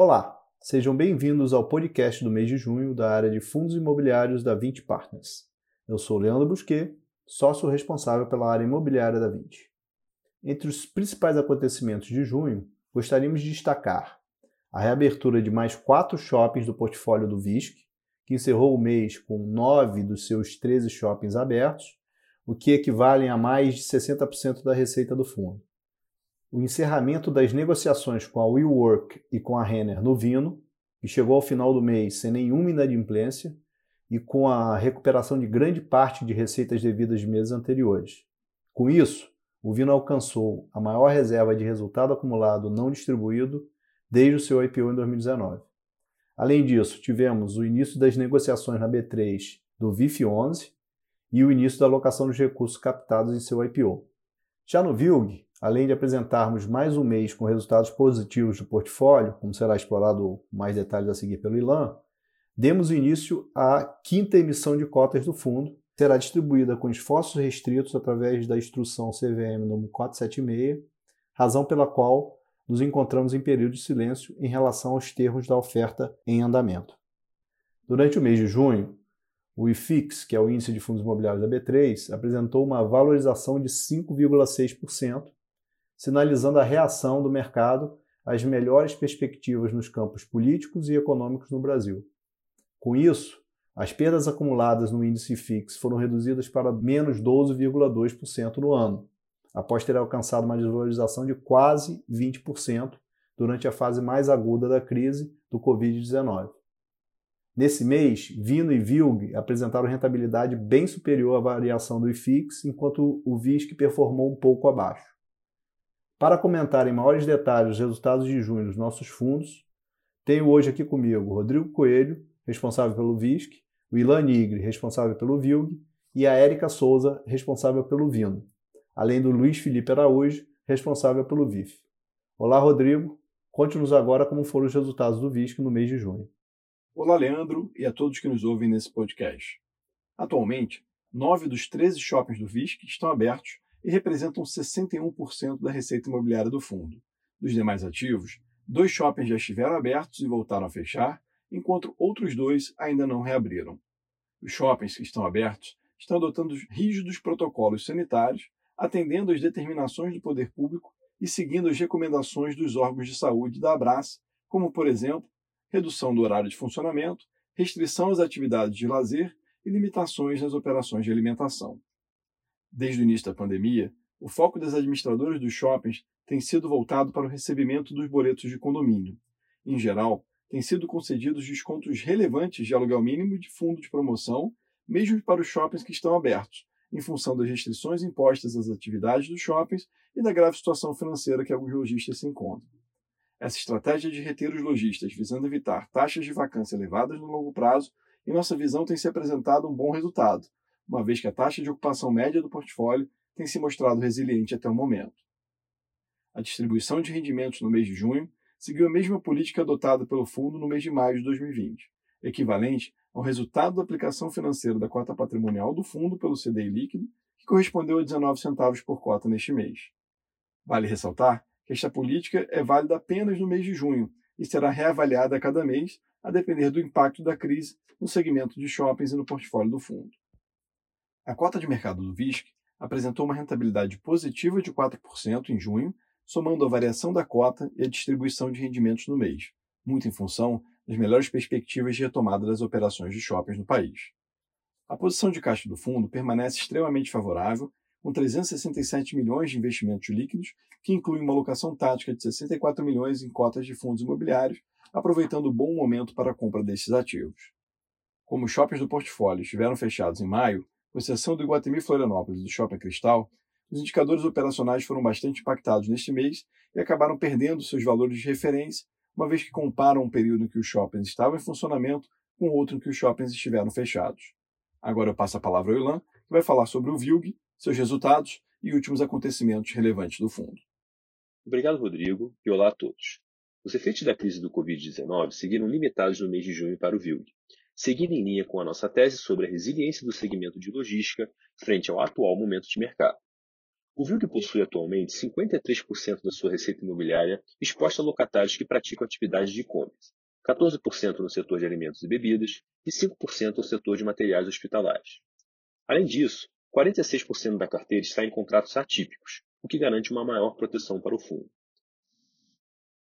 Olá, sejam bem-vindos ao podcast do mês de junho da área de fundos imobiliários da 20 Partners. Eu sou Leandro Busquet, sócio responsável pela área imobiliária da 20. Entre os principais acontecimentos de junho, gostaríamos de destacar a reabertura de mais quatro shoppings do portfólio do VISC, que encerrou o mês com nove dos seus 13 shoppings abertos, o que equivalem a mais de 60% da receita do fundo o encerramento das negociações com a WeWork e com a Renner no Vino, que chegou ao final do mês sem nenhuma inadimplência e com a recuperação de grande parte de receitas devidas de meses anteriores. Com isso, o Vino alcançou a maior reserva de resultado acumulado não distribuído desde o seu IPO em 2019. Além disso, tivemos o início das negociações na B3 do VIF 11 e o início da alocação dos recursos captados em seu IPO. Já no VILG, além de apresentarmos mais um mês com resultados positivos do portfólio, como será explorado mais detalhes a seguir pelo Ilan, demos início à quinta emissão de cotas do fundo, será distribuída com esforços restritos através da instrução CVM número 476, razão pela qual nos encontramos em período de silêncio em relação aos termos da oferta em andamento. Durante o mês de junho, o IFIX, que é o índice de fundos imobiliários da B3, apresentou uma valorização de 5,6%, sinalizando a reação do mercado às melhores perspectivas nos campos políticos e econômicos no Brasil. Com isso, as perdas acumuladas no índice FIX foram reduzidas para menos 12,2% no ano, após ter alcançado uma desvalorização de quase 20% durante a fase mais aguda da crise do Covid-19. Nesse mês, Vino e Vilg apresentaram rentabilidade bem superior à variação do IFIX, enquanto o VISC performou um pouco abaixo. Para comentar em maiores detalhes os resultados de junho dos nossos fundos, tenho hoje aqui comigo Rodrigo Coelho, responsável pelo VISC, o Ilan Nigri, responsável pelo VILG, e a Érica Souza, responsável pelo Vino, além do Luiz Felipe Araújo, responsável pelo VIF. Olá, Rodrigo. Conte-nos agora como foram os resultados do VISC no mês de junho. Olá, Leandro, e a todos que nos ouvem nesse podcast. Atualmente, nove dos 13 shoppings do VISC estão abertos e representam 61% da receita imobiliária do fundo. Dos demais ativos, dois shoppings já estiveram abertos e voltaram a fechar, enquanto outros dois ainda não reabriram. Os shoppings que estão abertos estão adotando rígidos protocolos sanitários, atendendo às determinações do poder público e seguindo as recomendações dos órgãos de saúde da Abras, como, por exemplo, redução do horário de funcionamento, restrição às atividades de lazer e limitações nas operações de alimentação. Desde o início da pandemia, o foco das administradoras dos shoppings tem sido voltado para o recebimento dos boletos de condomínio. Em geral, têm sido concedidos descontos relevantes de aluguel mínimo e de fundo de promoção, mesmo para os shoppings que estão abertos, em função das restrições impostas às atividades dos shoppings e da grave situação financeira que alguns lojistas se encontram. Essa estratégia de reter os lojistas, visando evitar taxas de vacância elevadas no longo prazo, em nossa visão tem se apresentado um bom resultado, uma vez que a taxa de ocupação média do portfólio tem se mostrado resiliente até o momento. A distribuição de rendimentos no mês de junho seguiu a mesma política adotada pelo fundo no mês de maio de 2020, equivalente ao resultado da aplicação financeira da cota patrimonial do fundo pelo CDI líquido, que correspondeu a 19 centavos por cota neste mês. Vale ressaltar que esta política é válida apenas no mês de junho e será reavaliada a cada mês, a depender do impacto da crise no segmento de shoppings e no portfólio do fundo. A cota de mercado do VISC apresentou uma rentabilidade positiva de 4% em junho, somando a variação da cota e a distribuição de rendimentos no mês, muito em função das melhores perspectivas de retomada das operações de shoppings no país. A posição de caixa do fundo permanece extremamente favorável, com 367 milhões de investimentos líquidos, que inclui uma alocação tática de 64 milhões em cotas de fundos imobiliários, aproveitando o bom momento para a compra desses ativos. Como os shoppings do portfólio estiveram fechados em maio, com exceção do Iguatemi Florianópolis e do Shopping Cristal, os indicadores operacionais foram bastante impactados neste mês e acabaram perdendo seus valores de referência, uma vez que comparam um período em que os shoppings estavam em funcionamento com outro em que os shoppings estiveram fechados. Agora eu passo a palavra ao Ilan, que vai falar sobre o VILG, seus resultados e últimos acontecimentos relevantes do fundo. Obrigado, Rodrigo, e olá a todos. Os efeitos da crise do Covid-19 seguiram limitados no mês de junho para o VILG, seguindo em linha com a nossa tese sobre a resiliência do segmento de logística frente ao atual momento de mercado. O VILG possui atualmente 53% da sua receita imobiliária exposta a locatários que praticam atividades de e-commerce, 14% no setor de alimentos e bebidas e 5% no setor de materiais hospitalares. Além disso, 46% da carteira está em contratos atípicos, o que garante uma maior proteção para o fundo.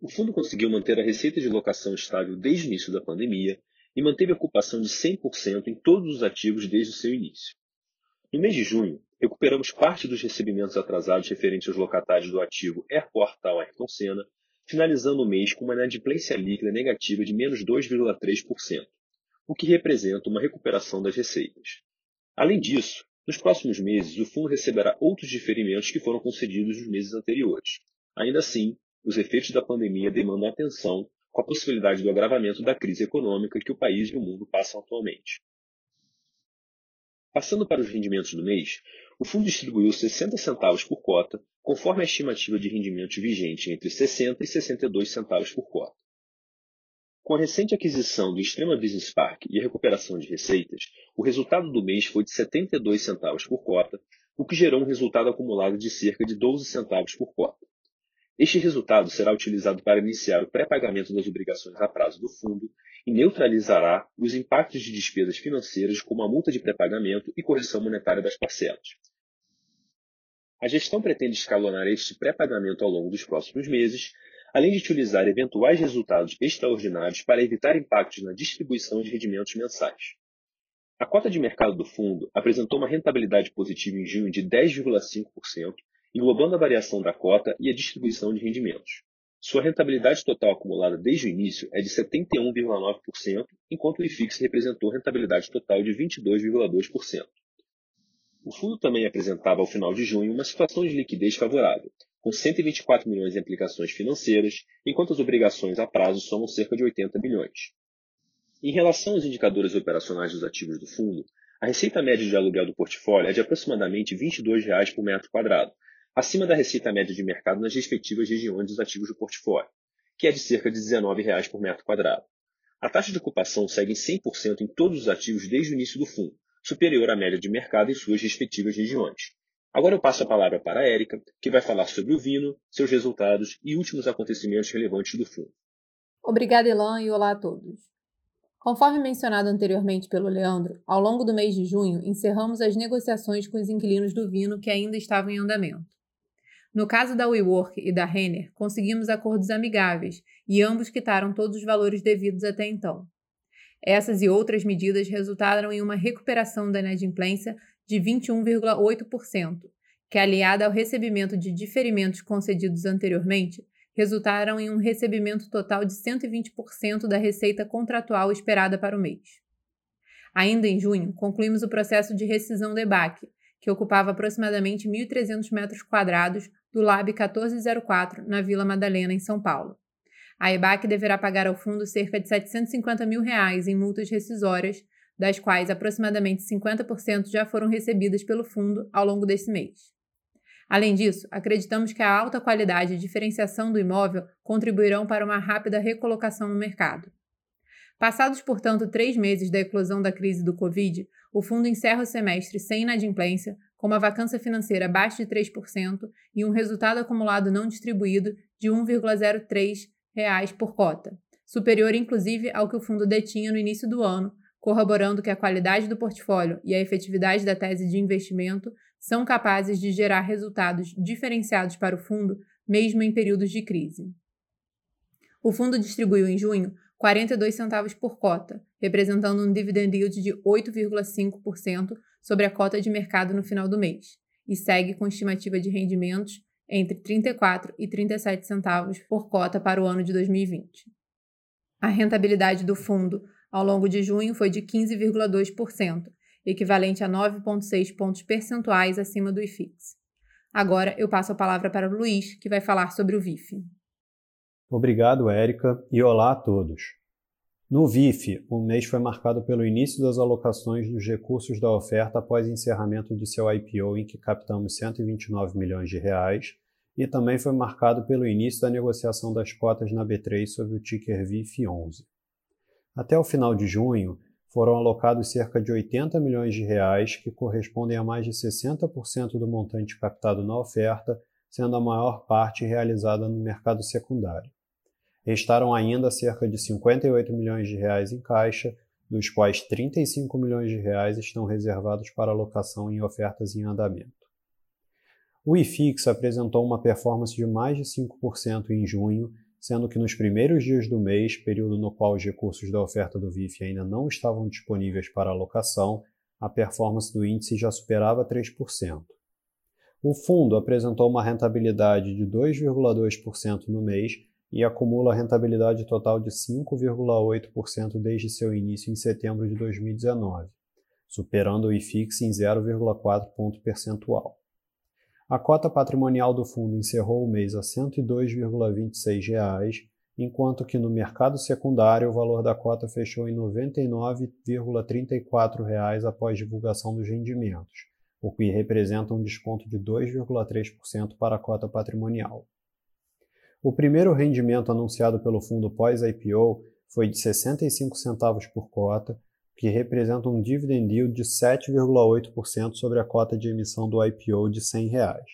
O fundo conseguiu manter a receita de locação estável desde o início da pandemia e manteve a ocupação de 100% em todos os ativos desde o seu início. No mês de junho, recuperamos parte dos recebimentos atrasados referentes aos locatários do ativo Airport Tal Ayrton Senna, finalizando o mês com uma inadimplência líquida negativa de menos 2,3%, o que representa uma recuperação das receitas. Além disso, nos próximos meses, o fundo receberá outros diferimentos que foram concedidos nos meses anteriores. Ainda assim, os efeitos da pandemia demandam atenção com a possibilidade do agravamento da crise econômica que o país e o mundo passam atualmente. Passando para os rendimentos do mês, o fundo distribuiu 60 centavos por cota, conforme a estimativa de rendimentos vigente entre 60 e 62 centavos por cota. Com a recente aquisição do Extrema Business Park e a recuperação de receitas, o resultado do mês foi de 72 centavos por cota, o que gerou um resultado acumulado de cerca de 12 centavos por cota. Este resultado será utilizado para iniciar o pré-pagamento das obrigações a prazo do fundo e neutralizará os impactos de despesas financeiras como a multa de pré-pagamento e correção monetária das parcelas. A gestão pretende escalonar este pré-pagamento ao longo dos próximos meses, além de utilizar eventuais resultados extraordinários para evitar impactos na distribuição de rendimentos mensais. A cota de mercado do fundo apresentou uma rentabilidade positiva em junho de 10,5%, englobando a variação da cota e a distribuição de rendimentos. Sua rentabilidade total acumulada desde o início é de 71,9%, enquanto o IFIX representou rentabilidade total de 22,2%. O fundo também apresentava ao final de junho uma situação de liquidez favorável, com 124 milhões em aplicações financeiras, enquanto as obrigações a prazo somam cerca de 80 milhões. Em relação aos indicadores operacionais dos ativos do fundo, a receita média de aluguel do portfólio é de aproximadamente 22 reais por metro quadrado, acima da receita média de mercado nas respectivas regiões dos ativos do portfólio, que é de cerca de 19 reais por metro quadrado. A taxa de ocupação segue em 100% em todos os ativos desde o início do fundo, superior à média de mercado em suas respectivas regiões. Agora eu passo a palavra para a Érica, que vai falar sobre o Vino, seus resultados e últimos acontecimentos relevantes do fundo. Obrigada, Elan, e olá a todos. Conforme mencionado anteriormente pelo Leandro, ao longo do mês de junho encerramos as negociações com os inquilinos do Vino que ainda estavam em andamento. No caso da WeWork e da Renner, conseguimos acordos amigáveis e ambos quitaram todos os valores devidos até então. Essas e outras medidas resultaram em uma recuperação da inadimplência de 21,8%, que, aliada ao recebimento de diferimentos concedidos anteriormente, resultaram em um recebimento total de 120% da receita contratual esperada para o mês. Ainda em junho, concluímos o processo de rescisão do EBAC, que ocupava aproximadamente 1.300 metros quadrados do Lab 1404, na Vila Madalena, em São Paulo. A EBAC deverá pagar ao fundo cerca de 750 mil reais em multas rescisórias, das quais aproximadamente 50% já foram recebidas pelo fundo ao longo desse mês. Além disso, acreditamos que a alta qualidade e diferenciação do imóvel contribuirão para uma rápida recolocação no mercado. Passados, portanto, três meses da eclosão da crise do Covid, o fundo encerra o semestre sem inadimplência, com uma vacância financeira abaixo de 3% e um resultado acumulado não distribuído de 1,03 reais por cota, superior inclusive ao que o fundo detinha no início do ano, corroborando que a qualidade do portfólio e a efetividade da tese de investimento são capazes de gerar resultados diferenciados para o fundo, mesmo em períodos de crise. O fundo distribuiu em junho 42 centavos por cota, representando um dividend yield de 8,5% sobre a cota de mercado no final do mês, e segue com estimativa de rendimentos entre 34 e 37 centavos por cota para o ano de 2020. A rentabilidade do fundo ao longo de junho foi de 15,2%, equivalente a 9,6 pontos percentuais acima do IFIX. Agora eu passo a palavra para o Luiz, que vai falar sobre o VIF. Obrigado, Érica, e olá a todos. No VIF, o mês foi marcado pelo início das alocações dos recursos da oferta após encerramento de seu IPO, em que captamos 129 milhões de reais, e também foi marcado pelo início da negociação das cotas na B3 sob o ticker VIF11. Até o final de junho, foram alocados cerca de 80 milhões de reais, que correspondem a mais de 60% do montante captado na oferta, sendo a maior parte realizada no mercado secundário. Restaram ainda cerca de 58 milhões de reais em caixa, dos quais 35 milhões de reais estão reservados para alocação em ofertas em andamento. O IFIX apresentou uma performance de mais de 5% em junho, sendo que nos primeiros dias do mês, período no qual os recursos da oferta do VIF ainda não estavam disponíveis para alocação, a performance do índice já superava 3%. O fundo apresentou uma rentabilidade de 2,2% no mês e acumula rentabilidade total de 5,8% desde seu início em setembro de 2019, superando o IFIX em 0,4 ponto percentual. A cota patrimonial do fundo encerrou o mês a R$ 102,26, enquanto que no mercado secundário o valor da cota fechou em R$ 99,34 após divulgação dos rendimentos, o que representa um desconto de 2,3% para a cota patrimonial. O primeiro rendimento anunciado pelo fundo pós-IPO foi de 65 centavos por cota, que representa um dividend yield de 7,8% sobre a cota de emissão do IPO de 100 reais.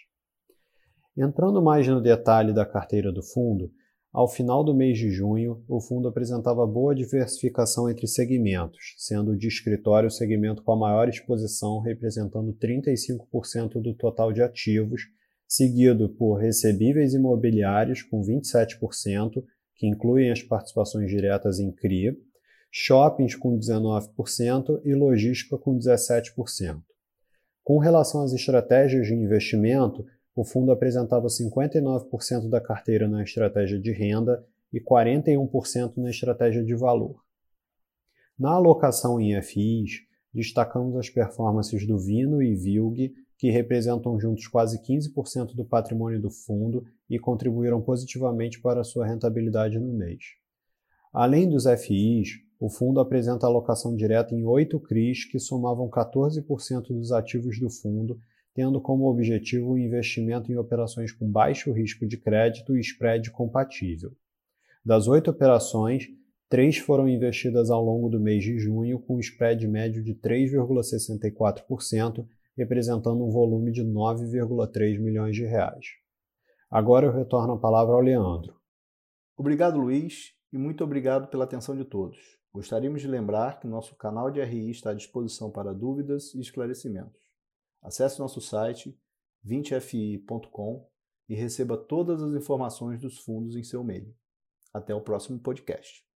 Entrando mais no detalhe da carteira do fundo, ao final do mês de junho, o fundo apresentava boa diversificação entre segmentos, sendo o de escritório o segmento com a maior exposição, representando 35% do total de ativos, seguido por recebíveis imobiliários com 27%, que incluem as participações diretas em CRI, shoppings com 19% e logística com 17%. Com relação às estratégias de investimento, o fundo apresentava 59% da carteira na estratégia de renda e 41% na estratégia de valor. Na alocação em FIs, destacamos as performances do Vino e Vilg, que representam juntos quase 15% do patrimônio do fundo e contribuíram positivamente para sua rentabilidade no mês. Além dos FIs, o fundo apresenta alocação direta em oito CRIs que somavam 14% dos ativos do fundo, tendo como objetivo o investimento em operações com baixo risco de crédito e spread compatível. Das oito operações, três foram investidas ao longo do mês de junho com spread médio de 3,64%, representando um volume de 9,3 milhões de reais. Agora eu retorno a palavra ao Leandro. Obrigado, Luiz, e muito obrigado pela atenção de todos. Gostaríamos de lembrar que nosso canal de RI está à disposição para dúvidas e esclarecimentos. Acesse nosso site 20fi.com e receba todas as informações dos fundos em seu e-mail. Até o próximo podcast.